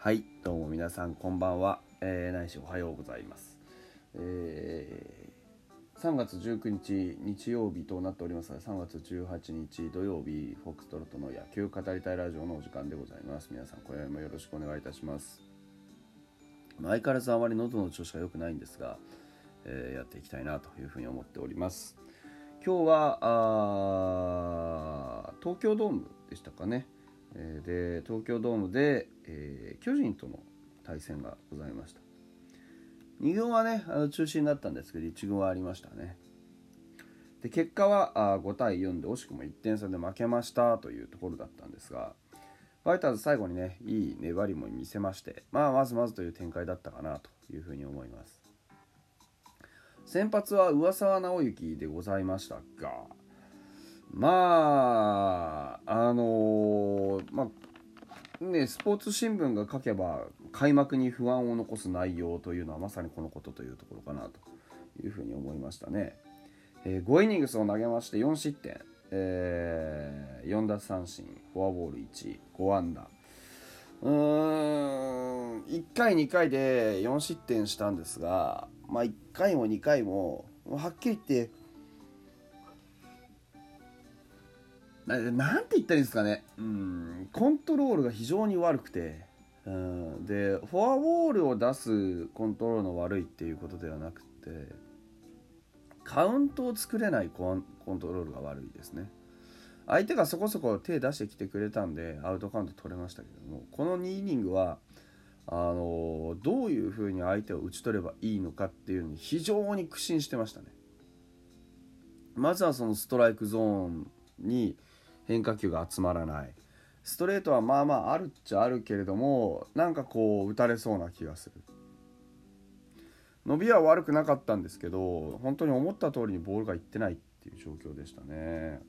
はいどうも皆さんこんばんは、えー、ないしおはようございます、えー、3月19日日曜日となっておりますが3月18日土曜日フォックストロットの野球語りたいラジオのお時間でございます。皆さんこれもよろしくお願いいたします。相変わらずあまり喉の調子が良くないんですが、えー、やっていきたいなというふうに思っております。今日は東京ドームでしたかね、で東京ドームで、えー、巨人との対戦がございました。2軍はねあの中止になったんですけど1軍はありましたね。で結果はあ5対4で惜しくも1点差で負けましたというところだったんですがファイターズ最後にねいい粘りも見せましてまあまずまずという展開だったかなというふうに思います。先発は上沢直之でございましたがまああの、まあねスポーツ新聞が書けば開幕に不安を残す内容というのはまさにこのことというところかなというふうに思いましたね、えー、5イニングスを投げまして4失点、えー、4奪三振。フォアボール15安打。うーん1回2回で4失点したんですがまあ、1回も2回もはっきり言ってなんて言ったらいいんですかね。うんコントロールが非常に悪くて。うんでフォアボールを出すコントロールの悪いっていうことではなくてカウントを作れないコントロールが悪いですね。相手がそこそこ手出してきてくれたんでアウトカウント取れましたけどもこの2イニングはあのどういうふうに相手を打ち取ればいいのかっていうのに非常に苦心してましたね。まずはそのストライクゾーンに変化球が集まらないストレートはまあまああるっちゃあるけれどもなんかこう打たれそうな気がする伸びは悪くなかったんですけど本当に思った通りにボールがいってないっていう状況でしたね。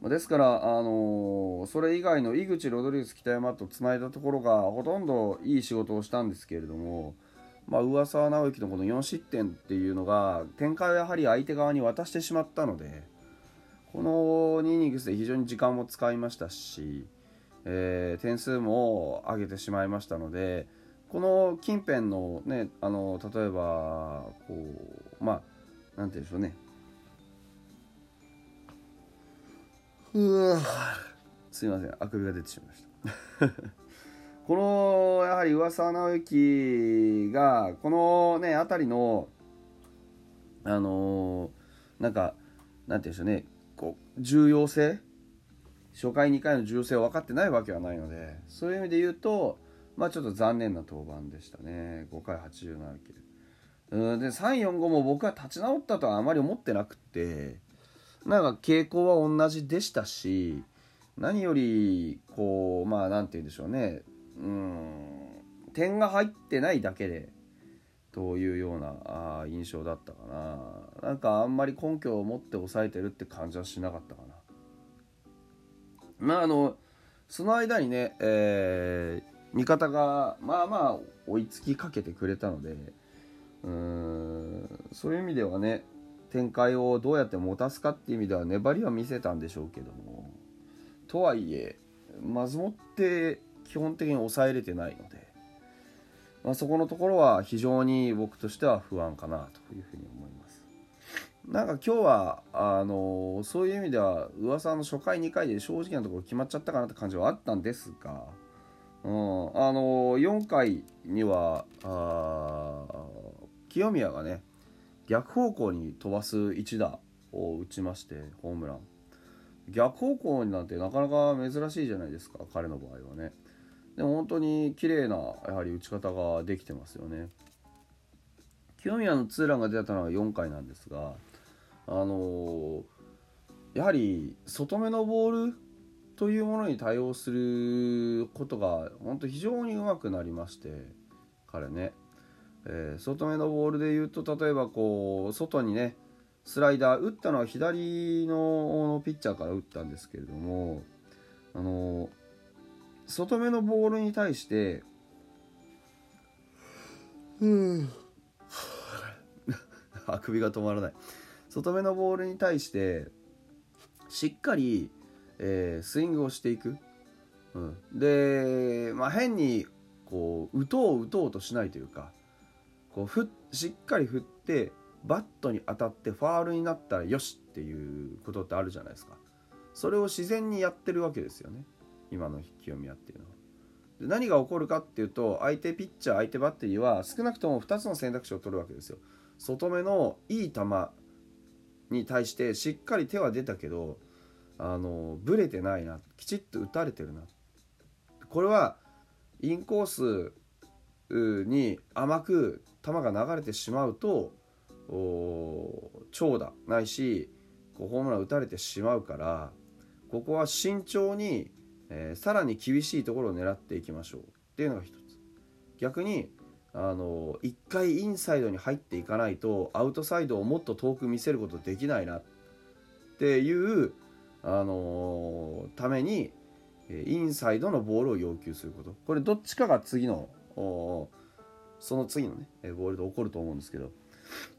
ですから、あのー、それ以外の井口、ロドリゲス、北山とつないだところがほとんどいい仕事をしたんですけれども、まあ、上沢直之のこの4失点っていうのが展開をやはり相手側に渡してしまったのでこの2イニングスで非常に時間も使いましたし、えー、点数も上げてしまいましたのでこの近辺のねあの例えばこうまあなんて言うんでしょうね。うわすいませんあくびが出てしまいました。このやはり噂直之がこのね辺りのあのー、なんかなんて言うんでしょうね。重要性？初回2回の重要性を分かってないわけはないのでそういう意味で言うとまあちょっと残念な登板でしたね。5回87球。うんで345も僕は立ち直ったとはあまり思ってなくってなんか傾向は同じでしたし何よりこうまあ何て言うんでしょうね。うん点が入ってないだけでというようなあ印象だったかな。なんかあんまり根拠を持って抑えてるって感じはしなかったかな。まああのその間にね、えー、味方がまあまあ追いつきかけてくれたのでうんそういう意味ではね展開をどうやって持たすかっていう意味では粘りは見せたんでしょうけどもとはいえまずもって基本的に抑えれてないので、まあ、そこのところは非常に僕としては不安かなというふうに思います。なんか今日はあのそういう意味では噂の初回2回で正直なところ決まっちゃったかなって感じはあったんですが、うん、あの4回には清宮がね逆方向に飛ばす一打を打ちましてホームラン。逆方向になんてなかなか珍しいじゃないですか彼の場合はね。でも本当に綺麗なやはり打ち方ができてますよね。清宮のツーランが出たのは4回なんですがあのー、やはり外目のボールというものに対応することが本当非常にうまくなりまして彼ね。えー、外目のボールで言うと例えばこう外にねスライダー打ったのは左のピッチャーから打ったんですけれどもあの外目のボールに対してうん。あくびが止まらない。外目のボールに対してしっかり、えー、スイングをしていく。うん、で、まあ、変にこう打とう打とうとしないというかこうふしっかり振ってバットに当たってファールになったらよしっていうことってあるじゃないですか。それを自然にやってるわけですよね今の清宮っていうのは。で何が起こるかっていうと相手ピッチャー相手バッテリーは少なくとも2つの選択肢を取るわけですよ。外目のいい球に対してしっかり手は出たけどあのブレてないなきちっと打たれてるな。これはインコースに甘く球が流れてしまうと長打ないしこうホームラン打たれてしまうからここは慎重に、えー、さらに厳しいところを狙っていきましょうっていうのが一つ。逆にあの一回インサイドに入っていかないとアウトサイドをもっと遠く見せることできないなっていうあのためにインサイドのボールを要求すること。これどっちかが次のその次のねボールで起こると思うんですけど。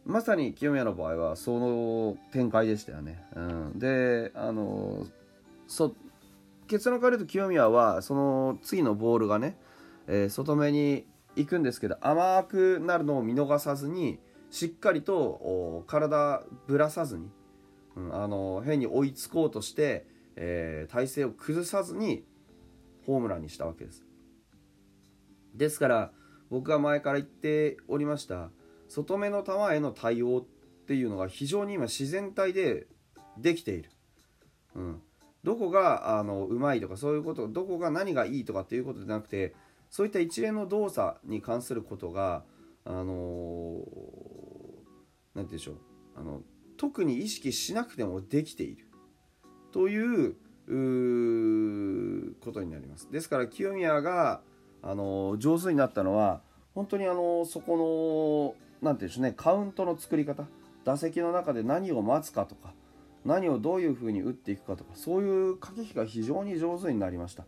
まさに清宮の場合はその展開でしたよね。うん、であのそ結論から言うと清宮はその次のボールがね、えー、外目に行くんですけど甘くなるのを見逃さずにしっかりと体ぶらさずに、うん、あの変に追いつこうとして、えー、体勢を崩さずにホームランにしたわけです。ですから僕が前から言っておりました外目の球への対応っていうのが非常に今自然体でできている。うん、どこがあのうまいとかそういうことどこが何がいいとかっていうことじゃなくてそういった一連の動作に関することがあの何、ー、て言うんでしょうあの特に意識しなくてもできているということになります。ですから清宮があの上手になったのは本当にあのそこの何て言うんでしょうねカウントの作り方打席の中で何を待つかとか何をどういうふうに打っていくかとかそういう駆け引きが非常に上手になりました、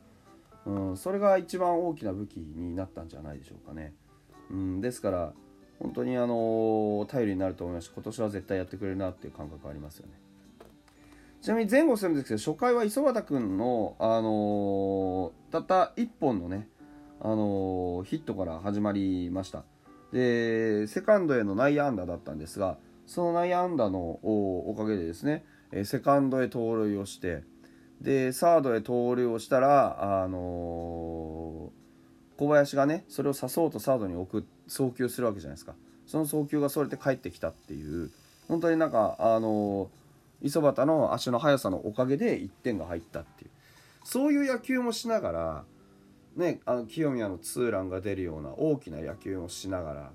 うん、それが一番大きな武器になったんじゃないでしょうかね、うん、ですから本当にあの頼りになると思いますし今年は絶対やってくれるなっていう感覚ありますよね。ちなみに前後するんですけど初回は磯畑君の、あのー、たった1本のね、あのー、ヒットから始まりました。でセカンドへの内野安打だったんですがその内野安打のおかげでですねえセカンドへ盗塁をしてでサードへ盗塁をしたら、あのー、小林がねそれを刺そうとサードに送送球するわけじゃないですか。その送球がそれて帰ってきたっていう。本当になんか、あのー、磯端の足の速さのおかげで1点が入ったっていう。そういう野球もしながらね、あの清宮のツーランが出るような大きな野球をしながら。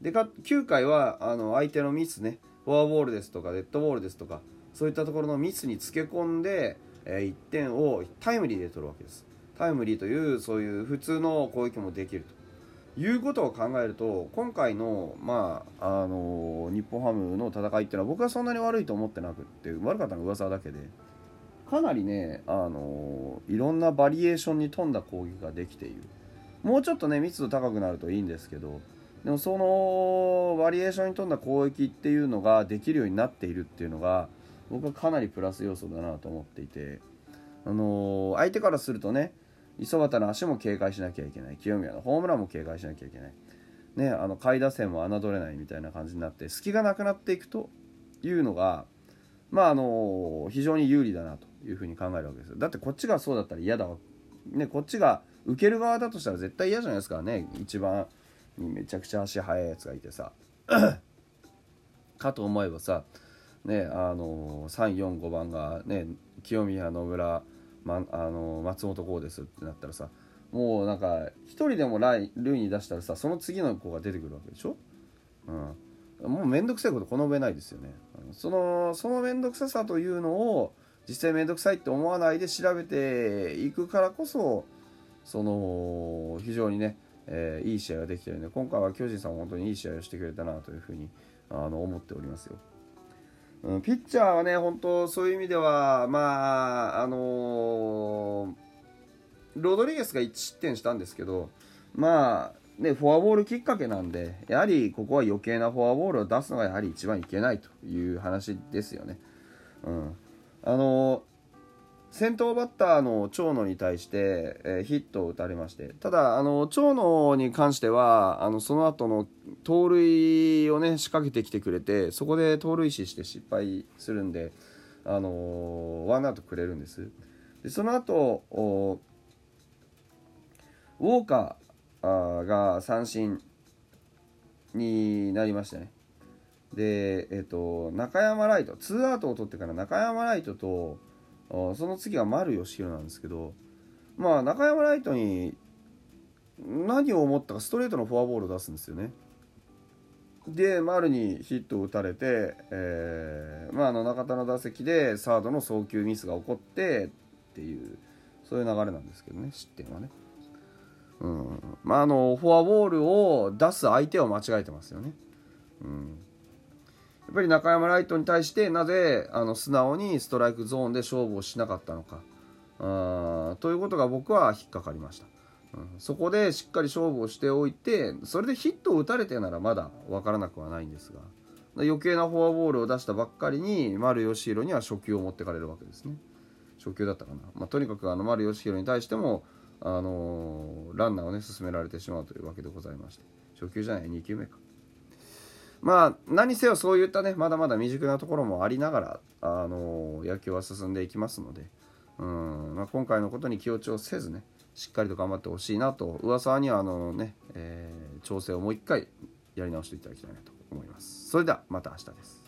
でか9回はあの相手のミスねフォアボールですとかデッドボールですとかそういったところのミスにつけ込んで、えー、1点をタイムリーで取るわけです。タイムリーというそういう普通の攻撃もできると。いうことを考えると今回の,、まあ、あの日本ハムの戦いっていうのは僕はそんなに悪いと思ってなくって悪かったのは噂だけで。かなりね、あのいろんなバリエーションに富んだ攻撃ができている。もうちょっとね密度高くなるといいんですけどでもそのバリエーションに富んだ攻撃っていうのができるようになっているっていうのが僕はかなりプラス要素だなと思っていて、あの相手からするとね磯端の足も警戒しなきゃいけない。清宮のホームランも警戒しなきゃいけない、ね、あの下位打線も侮れないみたいな感じになって隙がなくなっていくというのがまああの非常に有利だなというふうに考えるわけですだってこっちがそうだったら嫌だわ、ね、こっちが受ける側だとしたら絶対嫌じゃないですかね。一番めちゃくちゃ足速いやつがいてさ。かと思えばさねあの345番がね清宮野村、ま、あの松本剛ですってなったらさもうなんか1人でも塁に出したらさその次の子が出てくるわけでしょ、うん、もう面倒くさいことこの上ないですよね。そのその面倒くささというのを実際面倒くさいって思わないで調べていくからこそその非常にね、えー、いい試合ができてるんで今回は巨人さん本当にいい試合をしてくれたなというふうにあの思っておりますよ。うん、ピッチャーはね本当そういう意味ではまああのー、ロドリゲスが1失点したんですけどまあね、フォアボールきっかけなんで、やはりここは余計なフォアボールを出すのがやはり一番いけないという話ですよね。うん。あの先頭バッターの長野に対して、えー、ヒットを打たれましてただあの長野に関してはあのその後の盗塁をね仕掛けてきてくれてそこで盗塁死して失敗するんで、あのー、ワンアウトくれるんです。でその後ウォーカーが三振になりましたね。で、えっ、ー、と中山ライトツーアウトを取ってから中山ライトとその次は丸義弘なんですけどまあ中山ライトに何を思ったかストレートのフォアボールを出すんですよね。で丸にヒットを打たれて、えー、まあ、あの中田の打席でサードの送球ミスが起こってっていうそういう流れなんですけどね失点はね。うんまあ、あのフォアボールを出す相手を間違えてますよね。うんっぱり中山ライトに対してなぜあの素直にストライクゾーンで勝負をしなかったのか。あということが僕は引っかかりました、うん、そこでしっかり勝負をしておいてそれでヒットを打たれてならまだ分からなくはないんですが余計なフォアボールを出したばっかりに丸義弘には初球を持ってかれるわけですね。初球だったかな、まあ、とにかくあの丸義弘に対しても、あのー、ランナーをね進められてしまうというわけでございまして初球じゃない2球目か。まあ何せよそういったねまだまだ未熟なところもありながら、あの野球は進んでいきますのでうん、まあ、今回のことに気落ちをせずねしっかりと頑張ってほしいなと噂にはあのね、えー、調整をもう一回やり直していただきたいなと思います。それではまた明日です。